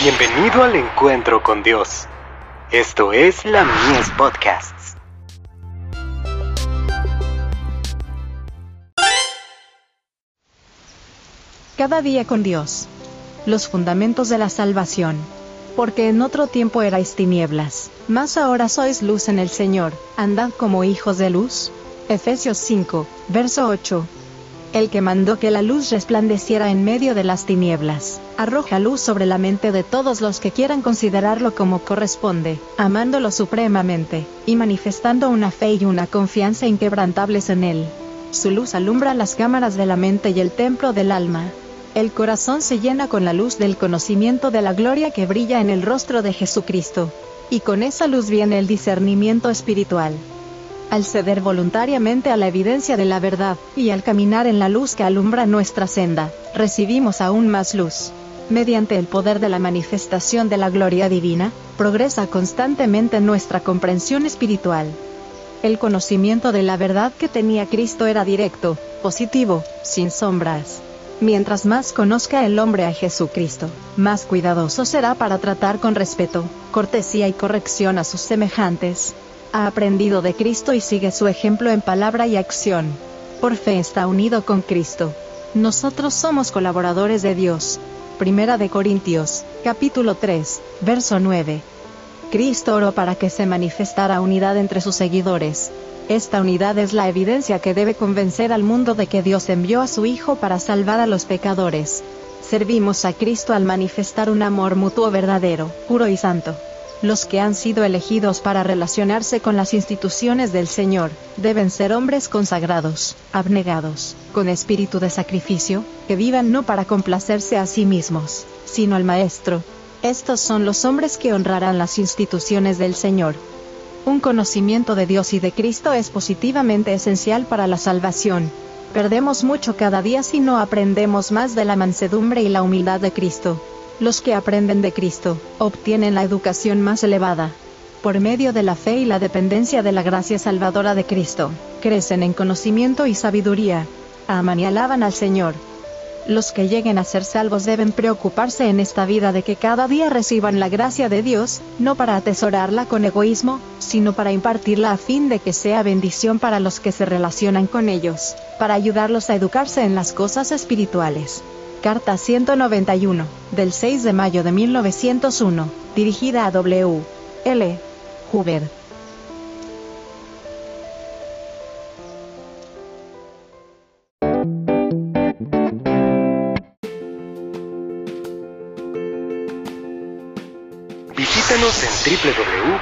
Bienvenido al encuentro con Dios. Esto es la Mies Podcasts. Cada día con Dios. Los fundamentos de la salvación. Porque en otro tiempo erais tinieblas, mas ahora sois luz en el Señor, andad como hijos de luz. Efesios 5, verso 8 el que mandó que la luz resplandeciera en medio de las tinieblas, arroja luz sobre la mente de todos los que quieran considerarlo como corresponde, amándolo supremamente, y manifestando una fe y una confianza inquebrantables en él. Su luz alumbra las cámaras de la mente y el templo del alma. El corazón se llena con la luz del conocimiento de la gloria que brilla en el rostro de Jesucristo. Y con esa luz viene el discernimiento espiritual al ceder voluntariamente a la evidencia de la verdad, y al caminar en la luz que alumbra nuestra senda, recibimos aún más luz. Mediante el poder de la manifestación de la gloria divina, progresa constantemente nuestra comprensión espiritual. El conocimiento de la verdad que tenía Cristo era directo, positivo, sin sombras. Mientras más conozca el hombre a Jesucristo, más cuidadoso será para tratar con respeto, cortesía y corrección a sus semejantes, ha aprendido de Cristo y sigue su ejemplo en palabra y acción. Por fe está unido con Cristo. Nosotros somos colaboradores de Dios. Primera de Corintios, capítulo 3, verso 9. Cristo oró para que se manifestara unidad entre sus seguidores. Esta unidad es la evidencia que debe convencer al mundo de que Dios envió a su Hijo para salvar a los pecadores. Servimos a Cristo al manifestar un amor mutuo verdadero, puro y santo. Los que han sido elegidos para relacionarse con las instituciones del Señor, deben ser hombres consagrados, abnegados, con espíritu de sacrificio, que vivan no para complacerse a sí mismos, sino al Maestro. Estos son los hombres que honrarán las instituciones del Señor. Un conocimiento de Dios y de Cristo es positivamente esencial para la salvación. Perdemos mucho cada día si no aprendemos más de la mansedumbre y la humildad de Cristo. Los que aprenden de Cristo, obtienen la educación más elevada. Por medio de la fe y la dependencia de la gracia salvadora de Cristo, crecen en conocimiento y sabiduría. Aman y alaban al Señor. Los que lleguen a ser salvos deben preocuparse en esta vida de que cada día reciban la gracia de Dios, no para atesorarla con egoísmo, sino para impartirla a fin de que sea bendición para los que se relacionan con ellos, para ayudarlos a educarse en las cosas espirituales. Carta 191, del 6 de mayo de 1901, dirigida a W. L. Huber. Visítanos en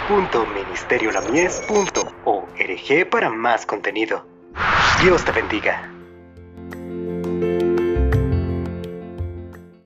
www.ministeriolamies.org para más contenido. Dios te bendiga.